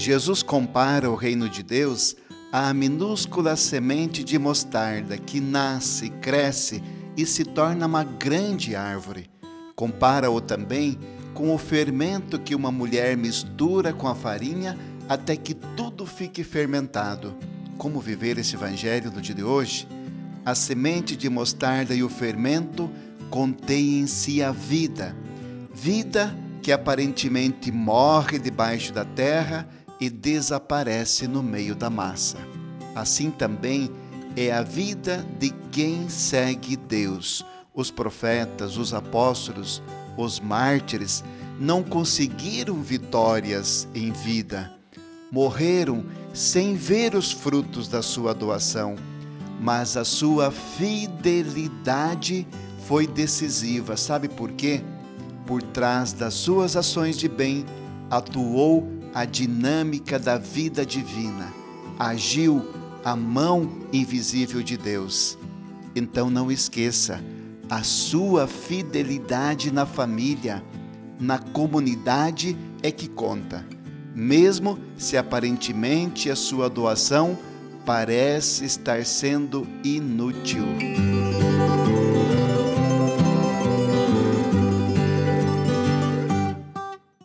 Jesus compara o reino de Deus à minúscula semente de mostarda que nasce, cresce e se torna uma grande árvore. Compara-o também com o fermento que uma mulher mistura com a farinha até que tudo fique fermentado. Como viver esse evangelho no dia de hoje? A semente de mostarda e o fermento contêm em si a vida. Vida que aparentemente morre debaixo da terra e desaparece no meio da massa. Assim também é a vida de quem segue Deus. Os profetas, os apóstolos, os mártires não conseguiram vitórias em vida. Morreram sem ver os frutos da sua doação, mas a sua fidelidade foi decisiva. Sabe por quê? Por trás das suas ações de bem atuou a dinâmica da vida divina, agiu a mão invisível de Deus. Então não esqueça, a sua fidelidade na família, na comunidade é que conta, mesmo se aparentemente a sua doação parece estar sendo inútil.